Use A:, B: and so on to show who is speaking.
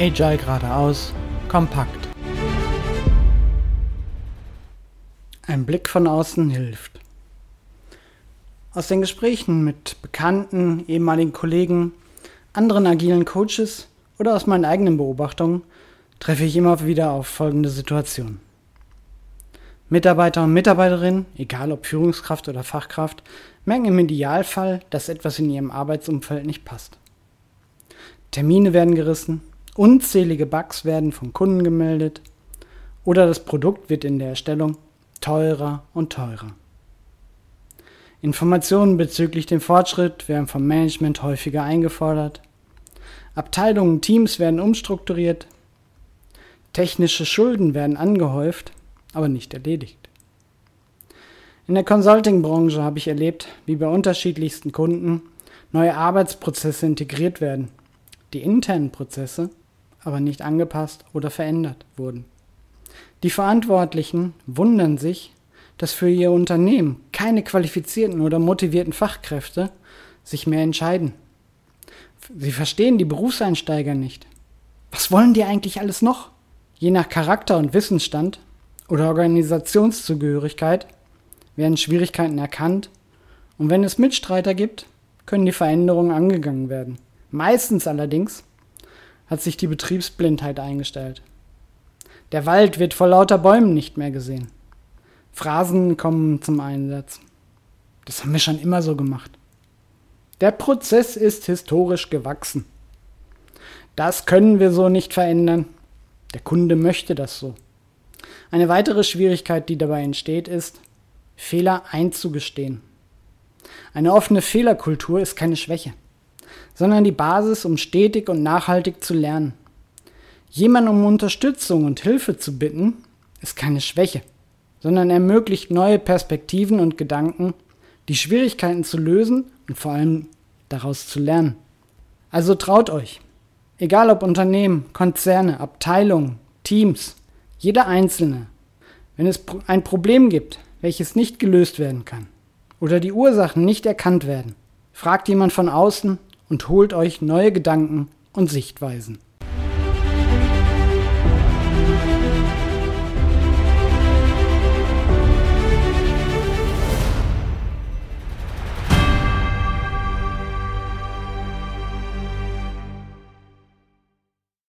A: Agile geradeaus, kompakt. Ein Blick von außen hilft. Aus den Gesprächen mit Bekannten, ehemaligen Kollegen, anderen agilen Coaches oder aus meinen eigenen Beobachtungen treffe ich immer wieder auf folgende Situation. Mitarbeiter und Mitarbeiterinnen, egal ob Führungskraft oder Fachkraft, merken im Idealfall, dass etwas in ihrem Arbeitsumfeld nicht passt. Termine werden gerissen, unzählige Bugs werden von Kunden gemeldet oder das Produkt wird in der Erstellung teurer und teurer. Informationen bezüglich dem Fortschritt werden vom Management häufiger eingefordert. Abteilungen und Teams werden umstrukturiert. Technische Schulden werden angehäuft, aber nicht erledigt. In der Consulting-Branche habe ich erlebt, wie bei unterschiedlichsten Kunden neue Arbeitsprozesse integriert werden, die internen Prozesse aber nicht angepasst oder verändert wurden. Die Verantwortlichen wundern sich, dass für ihr Unternehmen keine qualifizierten oder motivierten Fachkräfte sich mehr entscheiden. Sie verstehen die Berufseinsteiger nicht. Was wollen die eigentlich alles noch? Je nach Charakter und Wissensstand oder Organisationszugehörigkeit werden Schwierigkeiten erkannt und wenn es Mitstreiter gibt, können die Veränderungen angegangen werden. Meistens allerdings hat sich die Betriebsblindheit eingestellt. Der Wald wird vor lauter Bäumen nicht mehr gesehen. Phrasen kommen zum Einsatz. Das haben wir schon immer so gemacht. Der Prozess ist historisch gewachsen. Das können wir so nicht verändern. Der Kunde möchte das so. Eine weitere Schwierigkeit, die dabei entsteht, ist, Fehler einzugestehen. Eine offene Fehlerkultur ist keine Schwäche, sondern die Basis, um stetig und nachhaltig zu lernen. Jemand um Unterstützung und Hilfe zu bitten, ist keine Schwäche, sondern ermöglicht neue Perspektiven und Gedanken, die Schwierigkeiten zu lösen und vor allem daraus zu lernen. Also traut euch. Egal ob Unternehmen, Konzerne, Abteilungen, Teams, jeder Einzelne. Wenn es ein Problem gibt, welches nicht gelöst werden kann oder die Ursachen nicht erkannt werden, fragt jemand von außen und holt euch neue Gedanken und Sichtweisen.